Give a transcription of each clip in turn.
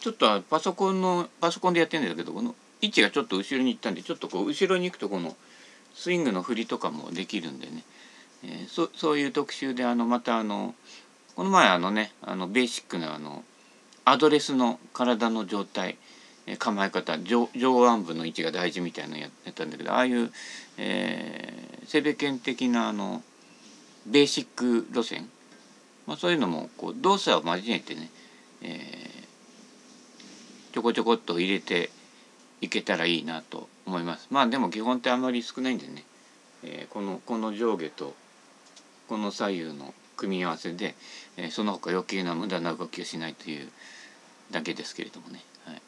ちょっとパソコンのパソコンでやってるんだけどこの位置がちょっと後ろに行ったんでちょっとこう後ろに行くとこのスイングの振りとかもできるんでね、えー、そそういう特集であのまたあのこの前あのねあのベーシックなあのアドレスの体の状態構え方上腕部の位置が大事みたいなのやったんだけどああいう、えー、生命圏的なあのベーシック路線、まあ、そういうのもこう動作を交えてね、えー、ちょこちょこっと入れていけたらいいなと思います。まあでも基本ってあんまり少ないんでね、えー、このこの上下とこの左右の組み合わせで、えー、その他余計な無駄な動きをしないというだけですけれどもね、はい、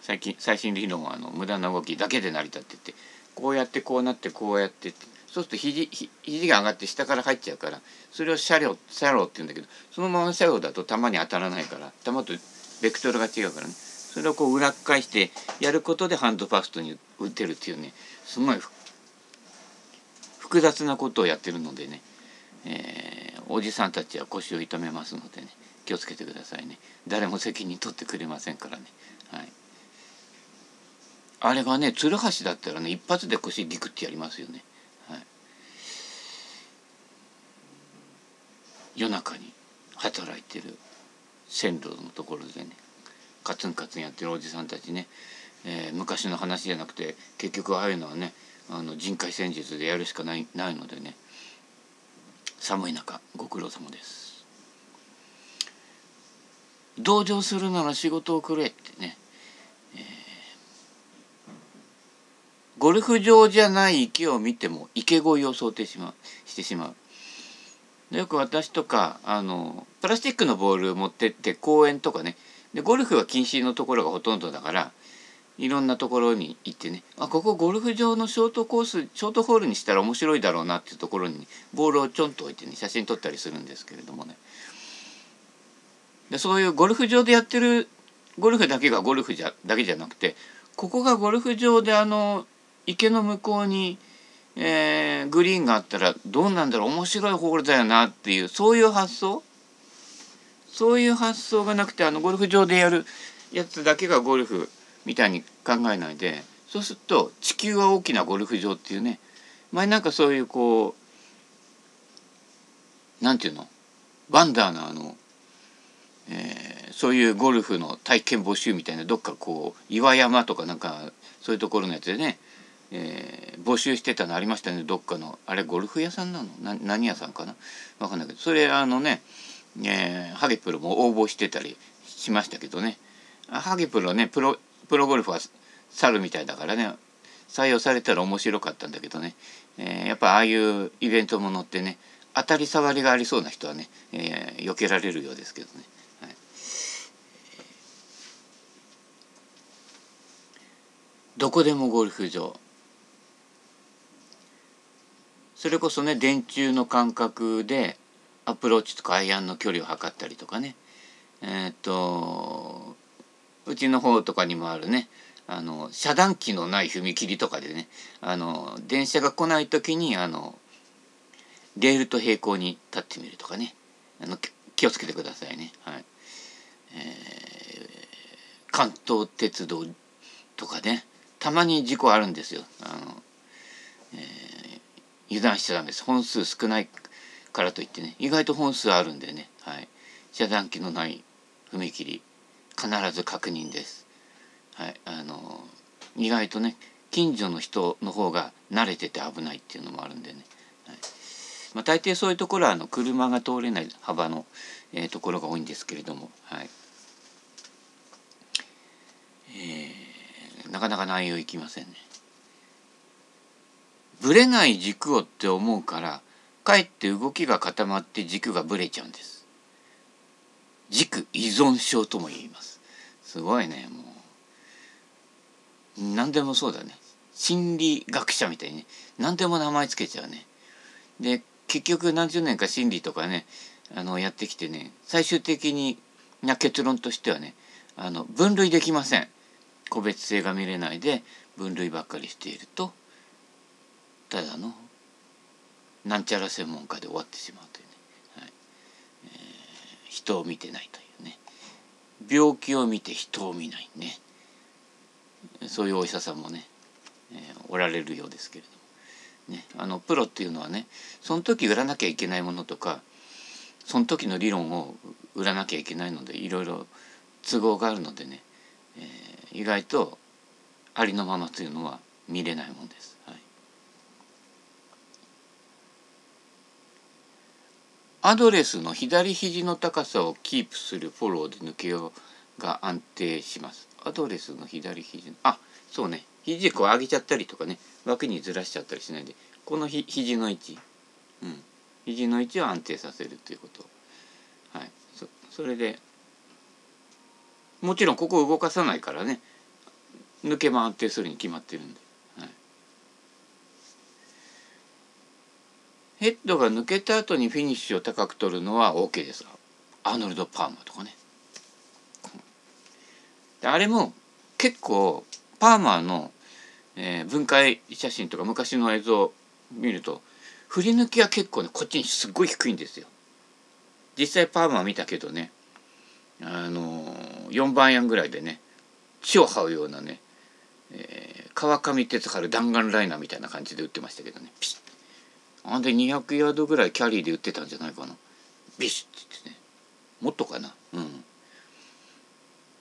最近最新理論はあの無駄な動きだけで成り立っててこうやってこうなってこうやってそうすると肘肘が上がって下から入っちゃうからそれを車両車両って言うんだけどそのまま車両だと弾に当たらないから弾とベクトルが違うからね。それをこう裏返してやることでハンドファストに打てるっていうね。すごい複雑なことをやってるのでね、えー、おじさんたちは腰を痛めますのでね。気をつけてくださいね。誰も責任取ってくれませんからね。はい。あれがね鶴橋だったらね一発で腰ギクってやりますよね。はい。夜中に働いてる線路のところでね。カツンカツンやってるおじさんたちね、えー、昔の話じゃなくて結局ああいうのはねあの人海戦術でやるしかないないのでね寒い中ご苦労様です。同情するなら仕事をくれってね、えー、ゴルフ場じゃない池を見ても池越えを想定しましてしまう。よく私とかあのプラスチックのボール持ってって公園とかねでゴルフは禁止のところがほとんどだからいろんなところに行ってね。あここゴルフ場のショートコースショートホールにしたら面白いだろうなっていうところにボールをちょんと置いてね写真撮ったりするんですけれどもね。でそういうゴルフ場でやってるゴルフだけがゴルフじゃだけじゃなくてここがゴルフ場であの池の向こうに、えー、グリーンがあったらどうなんだろう面白いホールだよなっていうそういう発想そういう発想がなくてあのゴルフ場でやるやつだけがゴルフみたいに考えないでそうすると地球は大きなゴルフ場っていうね前なんかそういうこうなんていうの？バンダーのあの、えー、そういうゴルフの体験募集みたいなどっかこう岩山とかなんかそういうところのやつでね、えー、募集してたのありましたね。どっかのあれゴルフ屋さんなの？な何屋さんかな？分かんないけどそれあのねえー、ハゲプロも応募してたりしましたけどね。ハゲプロねプロプロゴルフは猿みたいだからね。採用されたら面白かったんだけどね、えー、やっぱああいうイベントものってね当たり障りがありそうな人はね、えー、避けられるようですけどね。はい、どこでもゴルフ場。それこそね電柱の間隔でアプローチとかアイアンの距離を測ったりとかねえっ、とうちの方とかにもあるねあの遮断機のない踏切とかでねあの電車が来ない時にあのレールと平行に立ってみるとかねあの気をつけてくださいね。はいえー、関東鉄道とかねたまに事故あるんですよ。あのえー、油断しちゃダメです。本数少ないからといってね意外と本数あるんでね、はい、遮断機のない踏切必ず確認です。はい、あの意外とね近所の人の方が慣れてて危ないっていうのもあるんでね、はいまあ、大抵そういうところはあの車が通れない幅の、えー、ところが多いんですけれども、はいえー、なかなか内容いきませんね。ぶれない軸をって思うからかえって動きが固まって軸がぶれちゃうんです。軸依存症とも言います。すごいねもう。何でもそうだね。心理学者みたいにね。何でも名前つけちゃうね。で結局何十年か心理とかねあのやってきてね最終的にな結論としてはねあの分類できません。個別性が見れないで分類ばっかりしているとただのなんちゃら専門家で終わってしまうというね、はい。えー、人を見てないというね。病気を見て人を見ないね。そういうお医者さんもね、えー、おられるようですけれども、ね、あのプロっていうのはねその時売らなきゃいけないものとかその時の理論を売らなきゃいけないのでいろいろ都合があるのでね、えー、意外とありのままというのは見れないもんです。はい、アドレスの左肘の高さをキープするフォローで抜けようが安定します。アドレスの左肘あそうね。肘こう上げちゃったりとかね。枠にずらしちゃったりしないで。このひ肘の位置、うん、肘の位置を安定させるということ。はい。そそれでもちろんここ動かさないからね。抜けば安定するに決まってるんで、はい、ヘッドが抜けた後にフィニッシュを高く取るのは OK ですアーノルド・パーマとかね。あれも結構パーマーの、えー、分解写真とか昔の映像を見ると振り抜きは結構ねこっちにすっごい低いんですよ。実際パーマー見たけどねあのー、4番円ぐらいでね血を這うようなね、えー、川上哲治弾丸ライナーみたいな感じで打ってましたけどね。ピシッあんで200ヤードぐらいキャリーで打ってたんじゃないかな。ビシッってね。もっとかな。うん。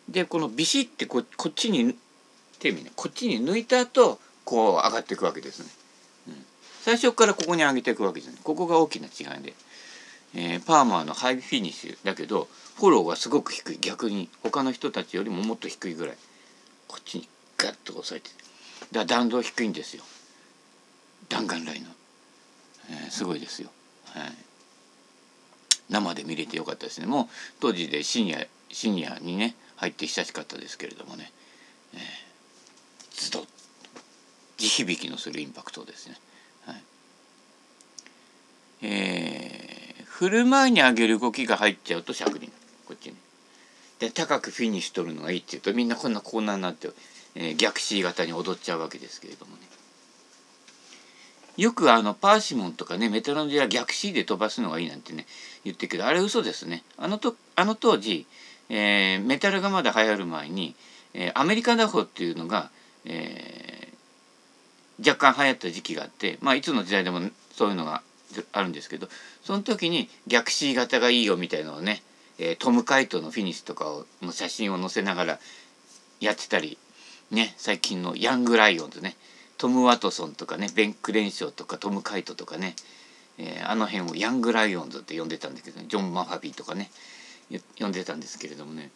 でこのビシッてここっちに手ね。こっちに抜いた後こう上がっていくわけですね、うん、最初からここに上げていくわけじゃない。ここが大きな違いで、えー、パーマーのハイフィニッシュだけどフォローがすごく低い。逆に他の人たちよりももっと低いぐらい。こっちにガッと押さえて。だから弾道低いんですよ。弾丸ラインの、えー、すごいですよ。はい。生で見れてよかったですね。もう当時でシニアシニアにね入って久しかったですけれどもね、えー、ズドッ地響きのするインパクトですね。はい、えー、振る前に上げる動きが入っちゃうとしゃくりこっちに。で高くフィニッシュ取るのがいいっていうとみんなこんなこんなになって、えー、逆 C 型に踊っちゃうわけですけれどもね。よくあのパーシモンとかねメトロノジは逆 C で飛ばすのがいいなんてね言ってるけどあれ嘘ですね。あのとあの当時えー、メタルがまだ流行る前に、えー、アメリカ打法っていうのが、えー、若干流行った時期があって、まあ、いつの時代でもそういうのがあるんですけどその時に逆 C 型がいいよみたいのをね、えー、トム・カイトのフィニッシュとかをの写真を載せながらやってたり、ね、最近のヤング・ライオンズねトム・ワトソンとかねベン・クレンショーとかトム・カイトとかね、えー、あの辺をヤング・ライオンズって呼んでたんだけど、ね、ジョン・マファビーとかね読んでたんですけれどもね。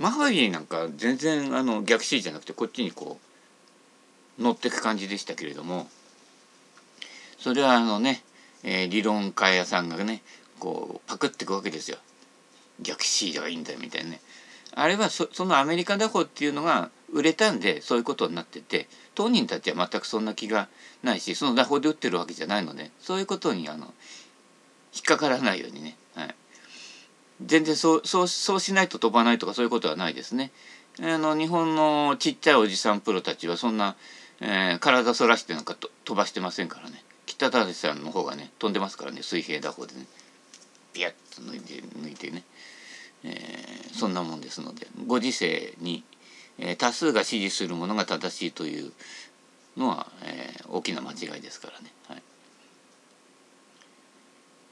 マハリーなんか全然あの逆 C じゃなくてこっちにこう乗ってく感じでしたけれどもそれはあのね、えー、理論家屋さんがねこうパクってくわけですよ。逆 C がいいんだよみたいなね。あれはそそのアメリカ打法っていうのが売れたんでそういうことになってて当人たちは全くそんな気がないしその打法で打ってるわけじゃないのでそういうことにあの引っかからないようにね、はい、全然そうそうそうしないと飛ばないとかそういうことはないですね。あの日本のちっちゃいおじさんプロたちはそんな、えー、体反らしてなんかと飛ばしてませんからね。北舘さんの方がね飛んでますからね水平打法でね。ピヤッと抜いて抜いてね、えー、そんなもんですのでご時世に、え、多数が支持するものが正しいというのは、えー、大きな間違いですからね。はい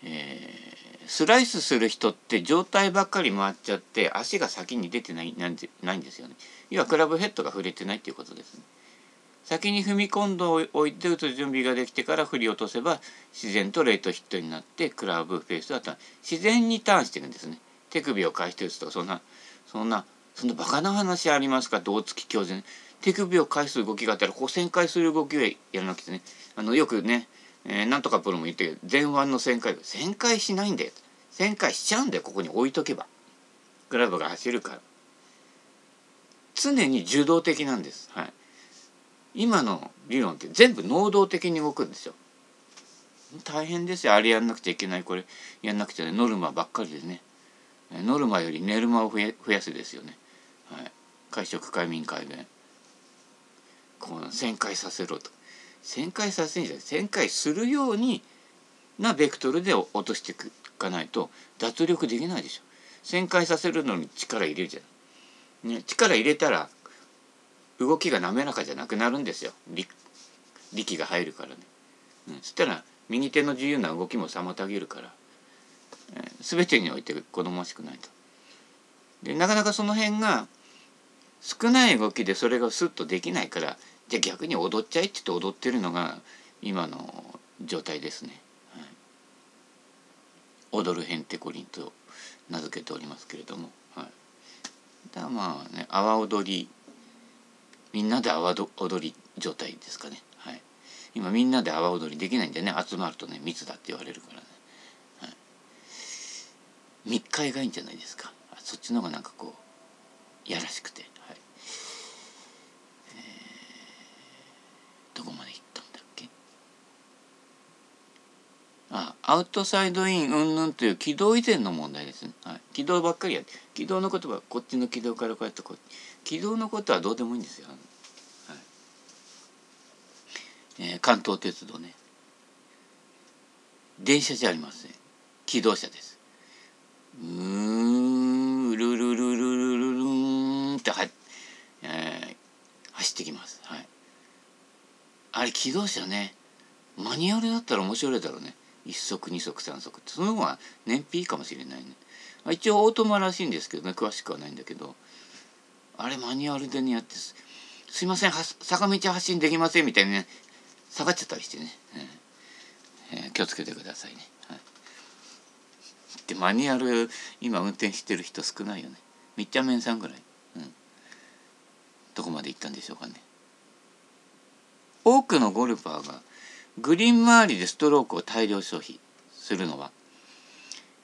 えースライスする人って状態ばっかり回っちゃって足が先に出てないなんないんですよね。要はクラブヘッドが触れてないっていうことですね。先に踏み込んでおいて打つ準備ができてから振り落とせば自然とレートヒットになってクラブフェースは自然にターンしてるんですね。手首を返して打つとかそんなそんなそんなバカな話ありますか？胴付き教授手首を返す動きがあったらこう旋回する動きをやらなくてね。あのよくねえー、なんとかプロも言ってる前腕の旋回旋回しないんだよ。旋回しちゃうんだよここに置いとけば。グラブが走るから。常に受動的なんです、はい、今の理論って全部能動的に動くんですよ。大変ですよ。あれやんなくちゃいけない。これやんなくちゃね。ノルマばっかりでね。ノルマより寝る間を増やすですよね、会食会民会で。こう旋回させろと。旋回させるんじゃない。旋回するようになベクトルで落としていかないと脱力できないでしょ。旋回させるのに力入れるじゃん。ね、力入れたら動きが滑らかじゃなくなるんですよ。力が入るからね、うん、そしたら右手の自由な動きも妨げるから、えー、全てにおいて好ましくないと。でなかなかその辺が少ない動きでそれがスッとできないからじゃあ逆に踊っちゃいって言って踊ってるのが今の状態ですね。はい、踊るへんてこりんと名付けておりますけれども。はい、だまあね阿波踊りみんなで阿波踊り状態ですかね。はい、今みんなで阿波踊りできないんでね集まるとね密だって言われるからね。はい、密会がいいんじゃないですか。そっちの方がなんかこうやらしくて。はいえー、どこまで行ったんだっけ？あアウトサイドインうんぬんという軌道以前の問題ですね。はい、軌道ばっかりや。軌道のことはこっちの軌道からこうやってこう軌道のことはどうでもいいんですよ。はい。えー、関東鉄道ね。電車じゃありません。機動車です。うんルルルルルルルンっては、えー、走ってきます。はい。あれ機動車ねマニュアルだったら面白いだろうね。1足2足3足ってその方が燃費いいかもしれないね。一応オートマらしいんですけどね詳しくはないんだけどあれマニュアルでねやってすすいません坂道発進できませんみたいにね下がっちゃったりしてね、えーえー、気をつけてくださいね。はい、でマニュアル今運転してる人少ないよね。みっちゃめんさんぐらい、うん、どこまで行ったんでしょうかね。多くのゴルファーがグリーン周りでストロークを大量消費するのは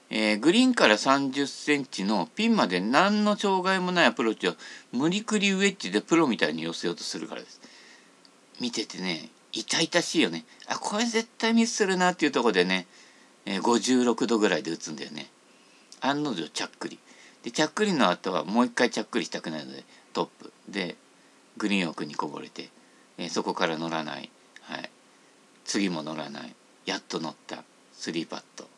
えー、グリーンから30センチのピンまで何の障害もないアプローチを無理くりウェッジでプロみたいに寄せようとするからです。見ててね痛々しいよね。あこれ絶対ミスするなっていうとこでね、えー、56度ぐらいで打つんだよね。案の定ちゃっくり。でちゃっくりの後はもう一回ちゃっくりしたくないのでトップでグリーン奥にこぼれて、え、そこから乗らない、はい、次も乗らない。やっと乗った。3パット。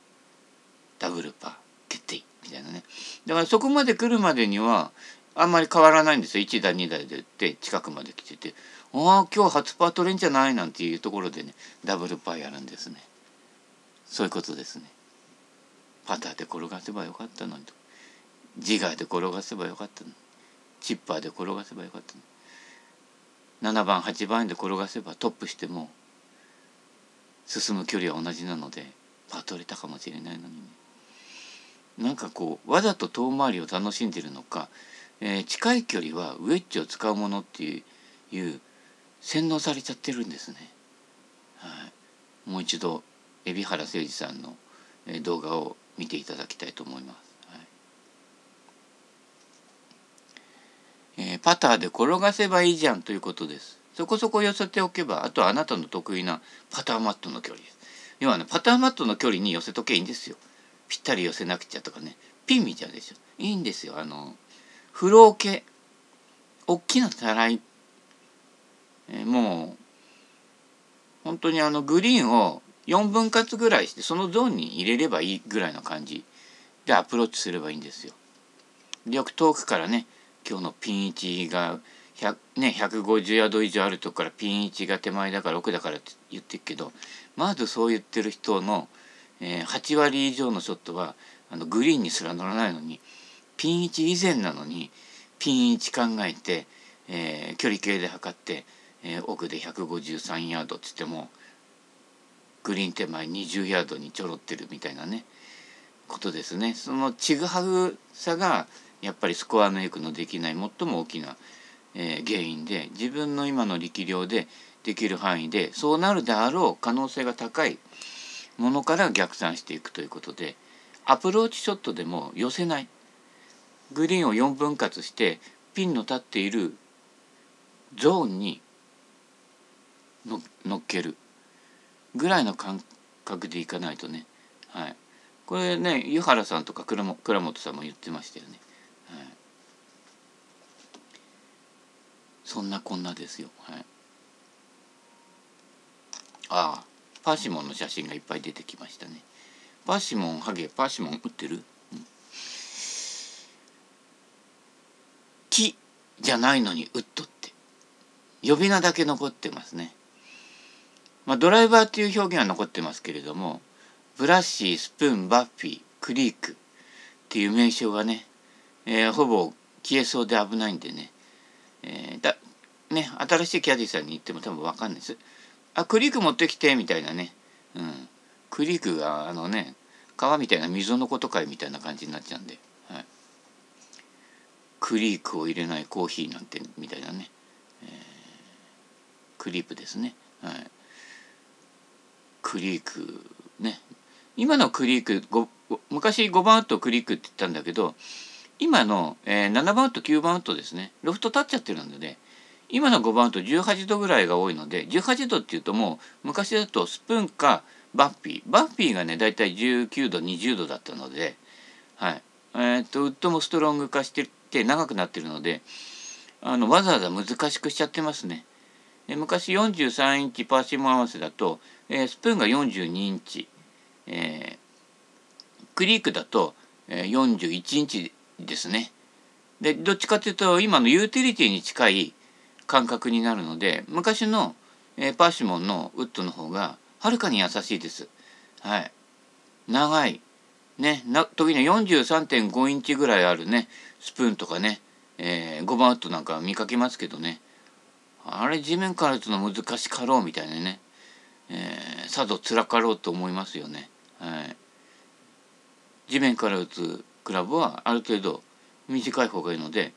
ダブルパー。決定。みたいなね。だからそこまで来るまでにはあんまり変わらないんですよ。1台2台でって近くまで来てて「ああ今日初パー取れんじゃない?」なんていうところでねダブルパーやるんですね。そういうことですね。パターで転がせばよかったのにと。ジガーで転がせばよかったのに。チッパーで転がせばよかったのに。7番8番で転がせばトップしても進む距離は同じなのでパ取れたかもしれないのにねなんかこうわざと遠回りを楽しんでるのか、えー、近い距離はウェッジを使うものっていう洗脳されちゃってるんですね。はい、もう一度海老原誠二さんの、動画を見ていただきたいと思います。はい、えー、パターで転がせばいいじゃんということです。そこそこ寄せておけばあとはあなたの得意なパターマットの距離です。要はねパターマットの距離に寄せとけいいんですよ。ぴったり寄せなくちゃとかねピン見ちゃうでしょいいんですよあのフロー系大きなたらい、えー、もう本当にあのグリーンを4分割ぐらいしてそのゾーンに入れればいいぐらいの感じでアプローチすればいいんですよ。よく遠くからね今日のピン位置が100、ね、150ヤード以上あるとこからピン位置が手前だから奥だからって言ってるけどまずそう言ってる人のえー、8割以上のショットはあのグリーンにすら乗らないのにピン位置以前なのにピン位置考えて、えー、距離計で測って、えー、奥で153ヤードっつってもグリーン手前20ヤードにちょろってるみたいなねことですね。そのちぐはぐさがやっぱりスコアメイクのできない最も大きな、えー、原因で自分の今の力量でできる範囲でそうなるであろう可能性が高いものから逆算していくということでアプローチショットでも寄せない。グリーンを4分割してピンの立っているゾーンに乗っける。ぐらいの感覚でいかないとね、はい、これね湯原さんとか倉本さんも言ってましたよね。はい、そんなこんなですよ。はい、ああパーシモンの写真がいっぱい出てきましたね。パーシモンハゲパーシモン売ってる、うん、木じゃないのにウッドって。呼び名だけ残ってますね。まあ、ドライバーっていう表現は残ってますけれどもブラッシースプーンバッフィークリークっていう名称がね、えー、ほぼ消えそうで危ないんでね,、えー、だね新しいキャディーさんに言っても多分分かんないです。あクリーク持ってきてみたいなね、うん、クリークがあのね川みたいな溝のことかいみたいな感じになっちゃうんで、はい、クリークを入れないコーヒーなんてみたいなね、えー、クリープですね。はい、クリークね。今のクリークご昔5番ウッドクリークって言ったんだけど今の、えー、7番ウッド9番ウッドですねロフト立っちゃってるので、ね、今の5番ウッド18度ぐらいが多いので18度っていうともう昔だとスプーンかバッフィーバッフィーがねだいたい19度20度だったので、はいえー、っとウッドもストロング化してって長くなってるのであのわざわざ難しくしちゃってますね。で昔43インチパーシモン合わせだと、えー、スプーンが42インチ、えー、クリークだと、えー、41インチですね。でどっちかというと今のユーティリティに近い感覚になるので昔の、え、パーシモンのウッドの方がはるかに優しいです。はい。長い。ね、な時には43.5インチぐらいあるねスプーンとかね、えー、5番ウッドなんか見かけますけどねあれ地面から打つの難しかろうみたいなね、えー、さぞ辛かろうと思いますよね。はい、地面から打つクラブはある程度短い方がいいので、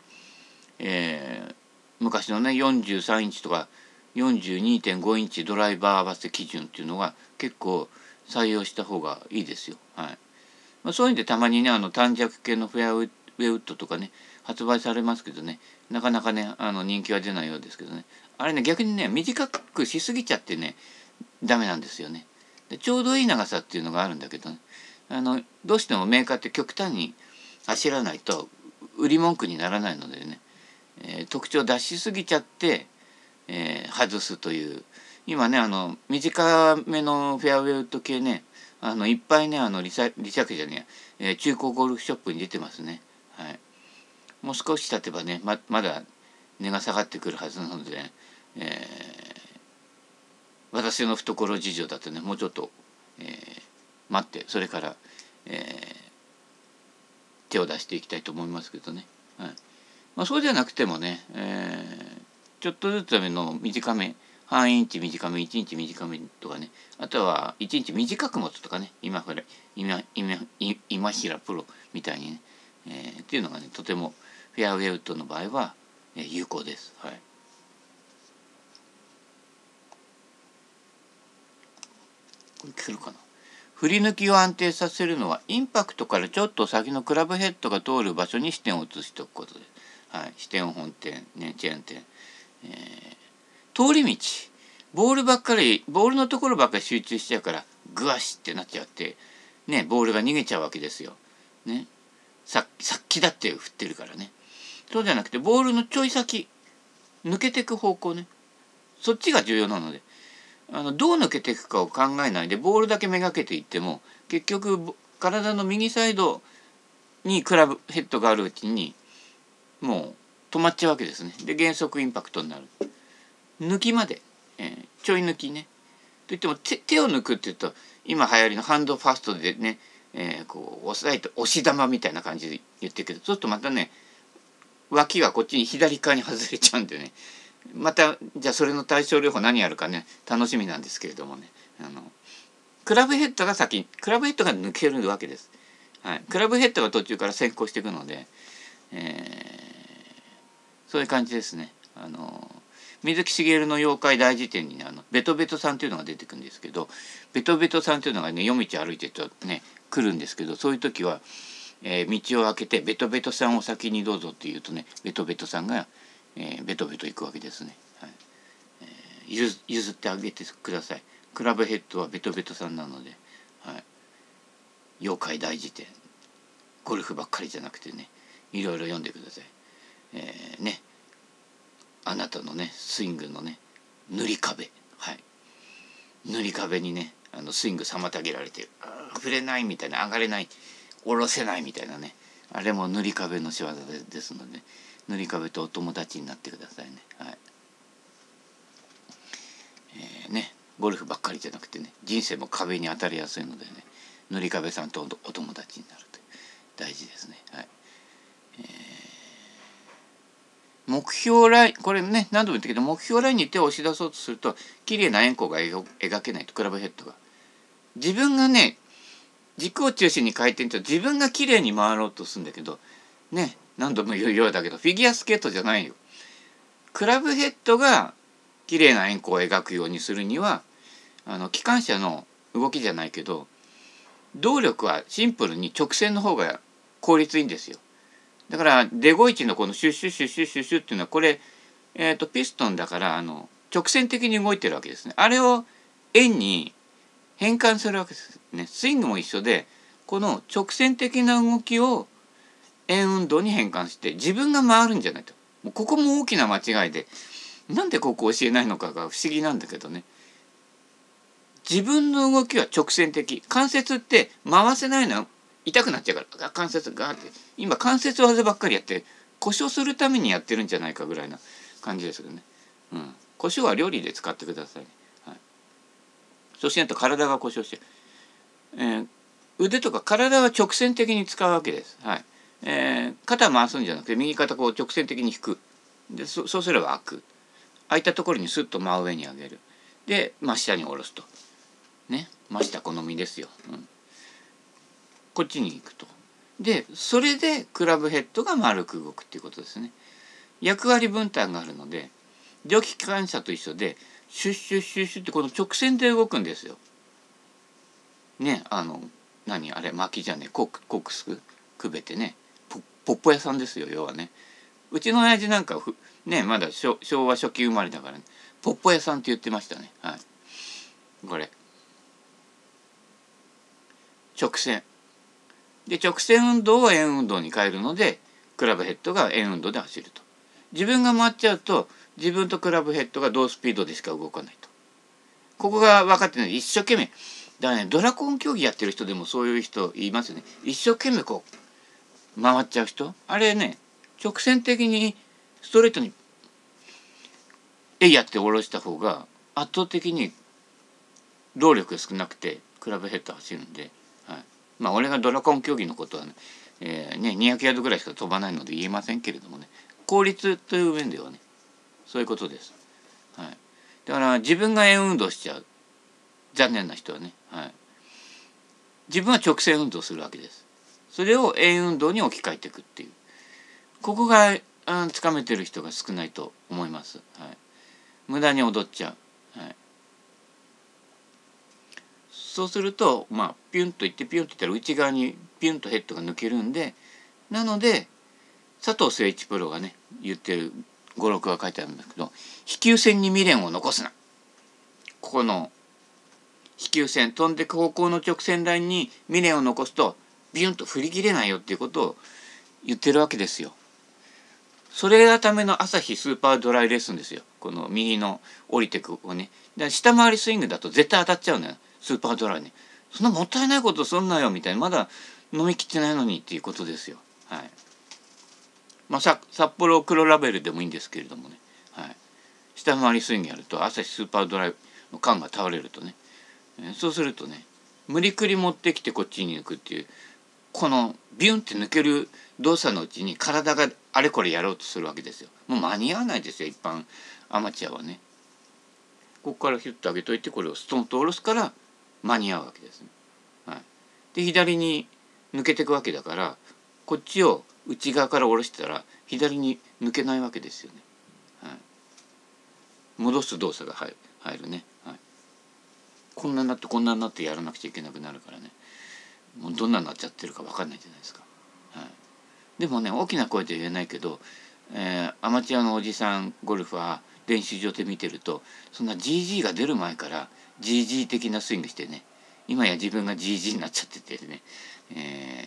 えー、昔のね43インチとか42.5インチドライバー合わせ基準っていうのが結構採用した方がいいですよ。はいまあ、そういうんでたまにねあの短尺系のフェアウェイウッドとかね発売されますけどねなかなかねあの人気は出ないようですけどねあれね逆にね短くしすぎちゃってねダメなんですよね。でちょうどいい長さっていうのがあるんだけどねあのどうしてもメーカーって極端に走らないと売り文句にならないのでね。えー、特徴を出しすぎちゃって、えー、外すという。今ねあの短めのフェアウェイウッド系ねあのいっぱいねあのリサリサークじゃねえー、中古ゴルフショップに出てますね。はい、もう少し経てばねままだ値が下がってくるはずなので、えー、私の懐事情だとねもうちょっと、えー、待ってそれから、えー、手を出していきたいと思いますけどね。はいまあ、そうじゃなくてもね、えー、ちょっとずつの短め半インチ短め1インチ短めとかねあとは1インチ短く持つとかね今から今今今平プロみたいにね、えー、っていうのがねとてもフェアウェイウッドの場合は、えー、有効です。はいこれ聞けるかな？振り抜きを安定させるのはインパクトからちょっと先のクラブヘッドが通る場所に視点を移しておくことで。す。はい、支店本店、ね、チェーン店、えー、通り道。ボールばっかりボールのところばっかり集中しちゃうからグワシってなっちゃってねボールが逃げちゃうわけですよ。ね。ささっきだって振ってるからね。そうじゃなくてボールのちょい先抜けていく方向ね。そっちが重要なので。あのどう抜けていくかを考えないでボールだけめがけていっても結局体の右サイドにクラブヘッドがあるうちにもう止まっちゃうわけですね。で減速インパクトになる。抜きまで、えー、ちょい抜きね。といっても手手を抜くっていうと今流行りのハンドファーストでね、えー、こう押さえて押し玉みたいな感じで言ってるけどそうするとまたね脇がこっちに左側に外れちゃうんでね。またじゃあそれの対症療法何やるかね楽しみなんですけれどもねあのクラブヘッドが先クラブヘッドが抜けるわけです。はい、クラブヘッドが途中から先行していくので、えーそういう感じですね。あの水木しげるの妖怪大辞典にねあのベトベトさんというのが出てくるんですけどベトベトさんというのがね夜道歩いてるとね来るんですけどそういう時は、えー、道を開けてベトベトさんを先にどうぞって言うとねベトベトさんが、えー、ベトベト行くわけですね。はい。えー、譲ってあげてください。クラブヘッドはベトベトさんなので、はい、妖怪大辞典。ゴルフばっかりじゃなくてねいろいろ読んでください。えー、ね。あなたのねスイングのね塗り壁。はい。塗り壁にねあのスイング妨げられてあ触れないみたいな上がれない下ろせないみたいなね。あれも塗り壁の仕業ですので、塗り壁とお友達になってくださいね。はい。えー、ねゴルフばっかりじゃなくてね人生も壁に当たりやすいのでね塗り壁さんとお友達になると大事ですね。はい、えー、目標ラインこれね何度も言ったけど目標ラインに手を押し出そうとすると綺麗な円弧が描けないとクラブヘッドが。自分がね軸を中心に回転と自分が綺麗に回ろうとするんだけどね何度も言うようだけどフィギュアスケートじゃないよ。クラブヘッドが綺麗な円弧を描くようにするにはあの機関車の動きじゃないけど動力はシンプルに直線の方が効率いいんですよ。だからデゴイチのこのシュッシュッシュッシュッシュッシュッっていうのはこれ、えー、とピストンだからあの直線的に動いてるわけですね。あれを円に変換するわけですね。スイングも一緒でこの直線的な動きを円運動に変換して自分が回るんじゃないと。ここも大きな間違いでなんでここ教えないのかが不思議なんだけどね。自分の動きは直線的関節って回せないの痛くなっちゃうから関節がって今関節技ばっかりやって故障するためにやってるんじゃないかぐらいな感じですけどね。うん、故障は料理で使ってください、はい、そしないと体が故障して、えー、腕とか体は直線的に使うわけです。はいえー、肩回すんじゃなくて右肩こう直線的に引く。でそそうすれば開く。開いたところにスッと真上に上げる。で真下に下ろすと。ね。真下好みですよ、うん、こっちに行くと。でそれでクラブヘッドが丸く動くっていうことですね。役割分担があるので蒸気機関車と一緒でシュッシュッシュッシュってこの直線で動くんですよ。ねあの何？あれ巻きじゃねコックス？くべてね。ポッポ屋さんですよ要はね。うちの親父なんかねまだ昭和初期生まれだから、ね、ポッポ屋さんって言ってましたね。はい。これ。直線。で直線運動を円運動に変えるのでクラブヘッドが円運動で走ると。自分が回っちゃうと自分とクラブヘッドが同スピードでしか動かないと。ここが分かってない。一生懸命。だからねドラコン競技やってる人でもそういう人いますよね。一生懸命こう回っちゃう人？あれね直線的にストレートにえいやって下ろした方が圧倒的に労力少なくてクラブヘッド走るんで、はい、まあ俺がドラコン競技のことはね,、えー、ね200ヤードぐらいしか飛ばないので言えませんけれどもね。効率という面ではねそういうことです。はい、だから自分が円運動しちゃう。残念な人はね、はい、自分は直線運動するわけです。それを円運動に置き換えていくっていうここがつかめてる人が少ないと思います。はい、無駄に踊っちゃう。はい、そうするとまあピュンといってピュンといったら内側にピュンとヘッドが抜けるんでなので佐藤誠一プロがね言ってる語録が書いてあるんだけど飛球線に未練を残すなここの飛球線飛んでく方向の直線ラインに未練を残すとビュンと振り切れないよっていうことを言ってるわけですよ。それがための朝日スーパードライレッスンですよ。この右の降りてくをね。下回りスイングだと絶対当たっちゃうのよ。スーパードライね。そんなもったいないことすんなよみたいな。まだ飲みきってないのにっていうことですよ。はい。まあ、札幌黒ラベルでもいいんですけれどもね。はい。下回りスイングやると朝日スーパードライの缶が倒れるとね。そうするとね無理くり持ってきてこっちに抜くっていうこのビュンって抜ける動作のうちに体があれこれやろうとするわけですよ。もう間に合わないですよ一般アマチュアはね。ここからヒュッと上げといてこれをストンと下ろすから間に合うわけですね。はい、で左に抜けていくわけだからこっちを内側から下ろしたら左に抜けないわけですよね。はい、戻す動作が入るね。はい、こんなになってこんなになってやらなくちゃいけなくなるからね。もうどんなになっちゃってるか分かんないじゃないですか。はい、でもね大きな声で言えないけど、えー、アマチュアのおじさんゴルファー練習場で見てるとそんな GG が出る前から GG 的なスイングしてね今や自分が GG になっちゃっててね、え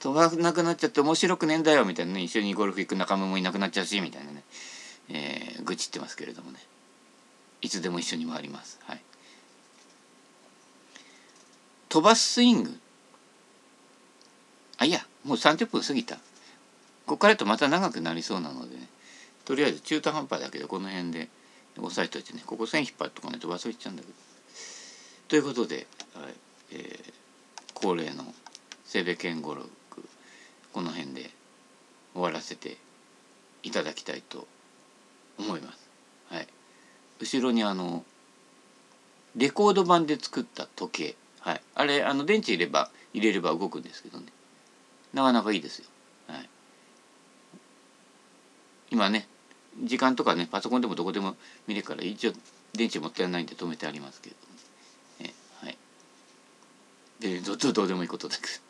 ー、飛ばなくなっちゃって面白くねえんだよみたいなね一緒にゴルフ行く仲間もいなくなっちゃうしみたいなね、えー、愚痴ってますけれどもねいつでも一緒に回ります。はい、飛ばすスイングあいやもう30分過ぎた。ここからとまた長くなりそうなのでね。とりあえず中途半端だけどこの辺で押さえといてねここ線引っ張っとかないと忘れちゃうんだけど。ということで、はいえー、恒例のセベケン語録この辺で終わらせていただきたいと思います。はい、後ろにあのレコード版で作った時計、はい、あれあの電池入れば入れれば動くんですけどね。なかなかいいですよ。はい、今ね時間とかねパソコンでもどこでも見れるから一応電池持ってないんで止めてありますけど、ね、はい。でどどうでもいいことだけど